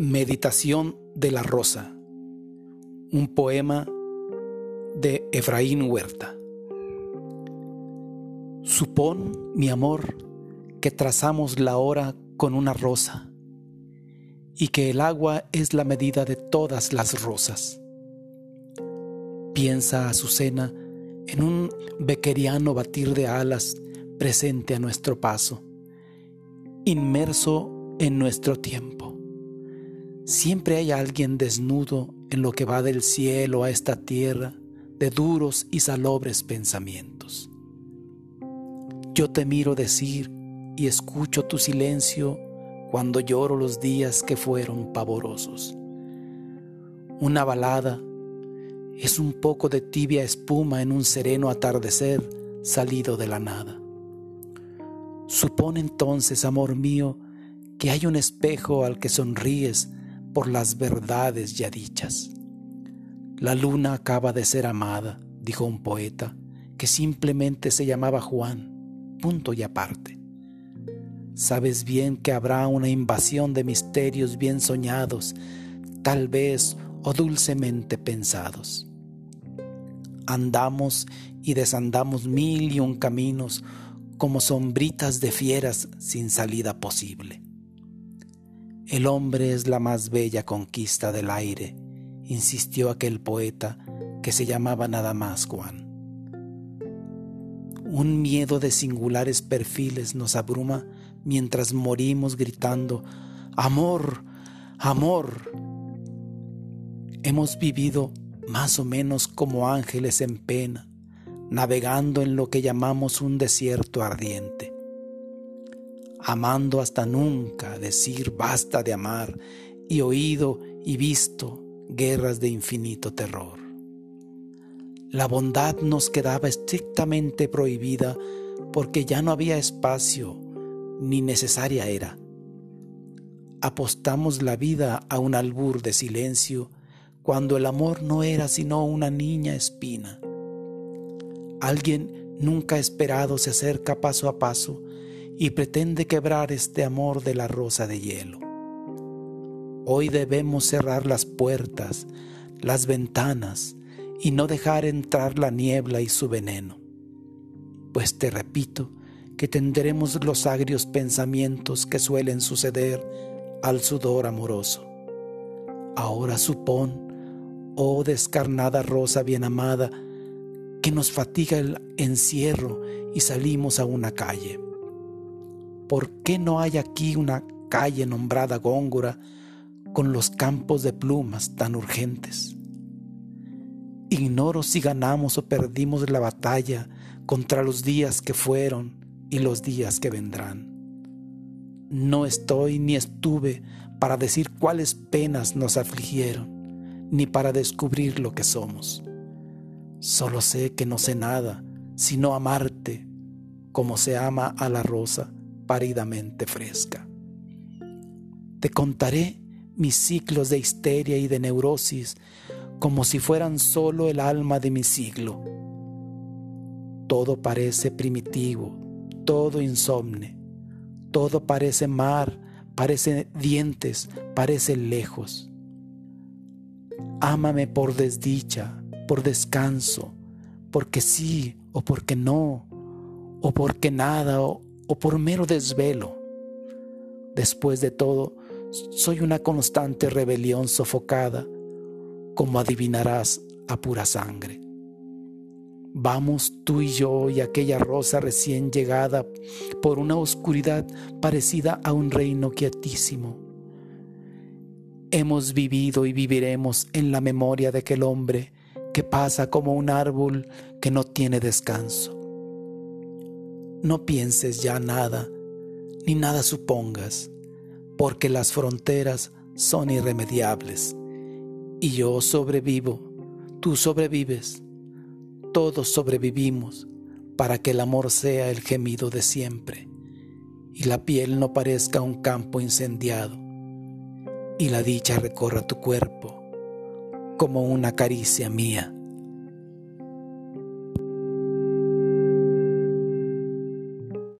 Meditación de la Rosa, un poema de Efraín Huerta. Supón, mi amor, que trazamos la hora con una rosa y que el agua es la medida de todas las rosas. Piensa, Azucena, en un bequeriano batir de alas presente a nuestro paso, inmerso en nuestro tiempo Siempre hay alguien desnudo en lo que va del cielo a esta tierra de duros y salobres pensamientos. Yo te miro decir y escucho tu silencio cuando lloro los días que fueron pavorosos. Una balada es un poco de tibia espuma en un sereno atardecer salido de la nada. Supone entonces, amor mío, que hay un espejo al que sonríes por las verdades ya dichas. La luna acaba de ser amada, dijo un poeta, que simplemente se llamaba Juan, punto y aparte. Sabes bien que habrá una invasión de misterios bien soñados, tal vez o dulcemente pensados. Andamos y desandamos mil y un caminos como sombritas de fieras sin salida posible. El hombre es la más bella conquista del aire, insistió aquel poeta que se llamaba nada más Juan. Un miedo de singulares perfiles nos abruma mientras morimos gritando, Amor, amor. Hemos vivido más o menos como ángeles en pena, navegando en lo que llamamos un desierto ardiente amando hasta nunca, decir basta de amar, y oído y visto guerras de infinito terror. La bondad nos quedaba estrictamente prohibida porque ya no había espacio ni necesaria era. Apostamos la vida a un albur de silencio cuando el amor no era sino una niña espina. Alguien nunca esperado se acerca paso a paso y pretende quebrar este amor de la rosa de hielo. Hoy debemos cerrar las puertas, las ventanas y no dejar entrar la niebla y su veneno. Pues te repito que tendremos los agrios pensamientos que suelen suceder al sudor amoroso. Ahora supón, oh descarnada rosa bien amada, que nos fatiga el encierro y salimos a una calle. ¿Por qué no hay aquí una calle nombrada Góngora con los campos de plumas tan urgentes? Ignoro si ganamos o perdimos la batalla contra los días que fueron y los días que vendrán. No estoy ni estuve para decir cuáles penas nos afligieron, ni para descubrir lo que somos. Solo sé que no sé nada, sino amarte como se ama a la rosa paridamente fresca. Te contaré mis ciclos de histeria y de neurosis como si fueran solo el alma de mi siglo. Todo parece primitivo, todo insomne, todo parece mar, parece dientes, parece lejos. Ámame por desdicha, por descanso, porque sí o porque no, o porque nada o, o por mero desvelo. Después de todo, soy una constante rebelión sofocada, como adivinarás a pura sangre. Vamos tú y yo y aquella rosa recién llegada por una oscuridad parecida a un reino quietísimo. Hemos vivido y viviremos en la memoria de aquel hombre que pasa como un árbol que no tiene descanso. No pienses ya nada, ni nada supongas, porque las fronteras son irremediables. Y yo sobrevivo, tú sobrevives, todos sobrevivimos para que el amor sea el gemido de siempre y la piel no parezca un campo incendiado y la dicha recorra tu cuerpo como una caricia mía.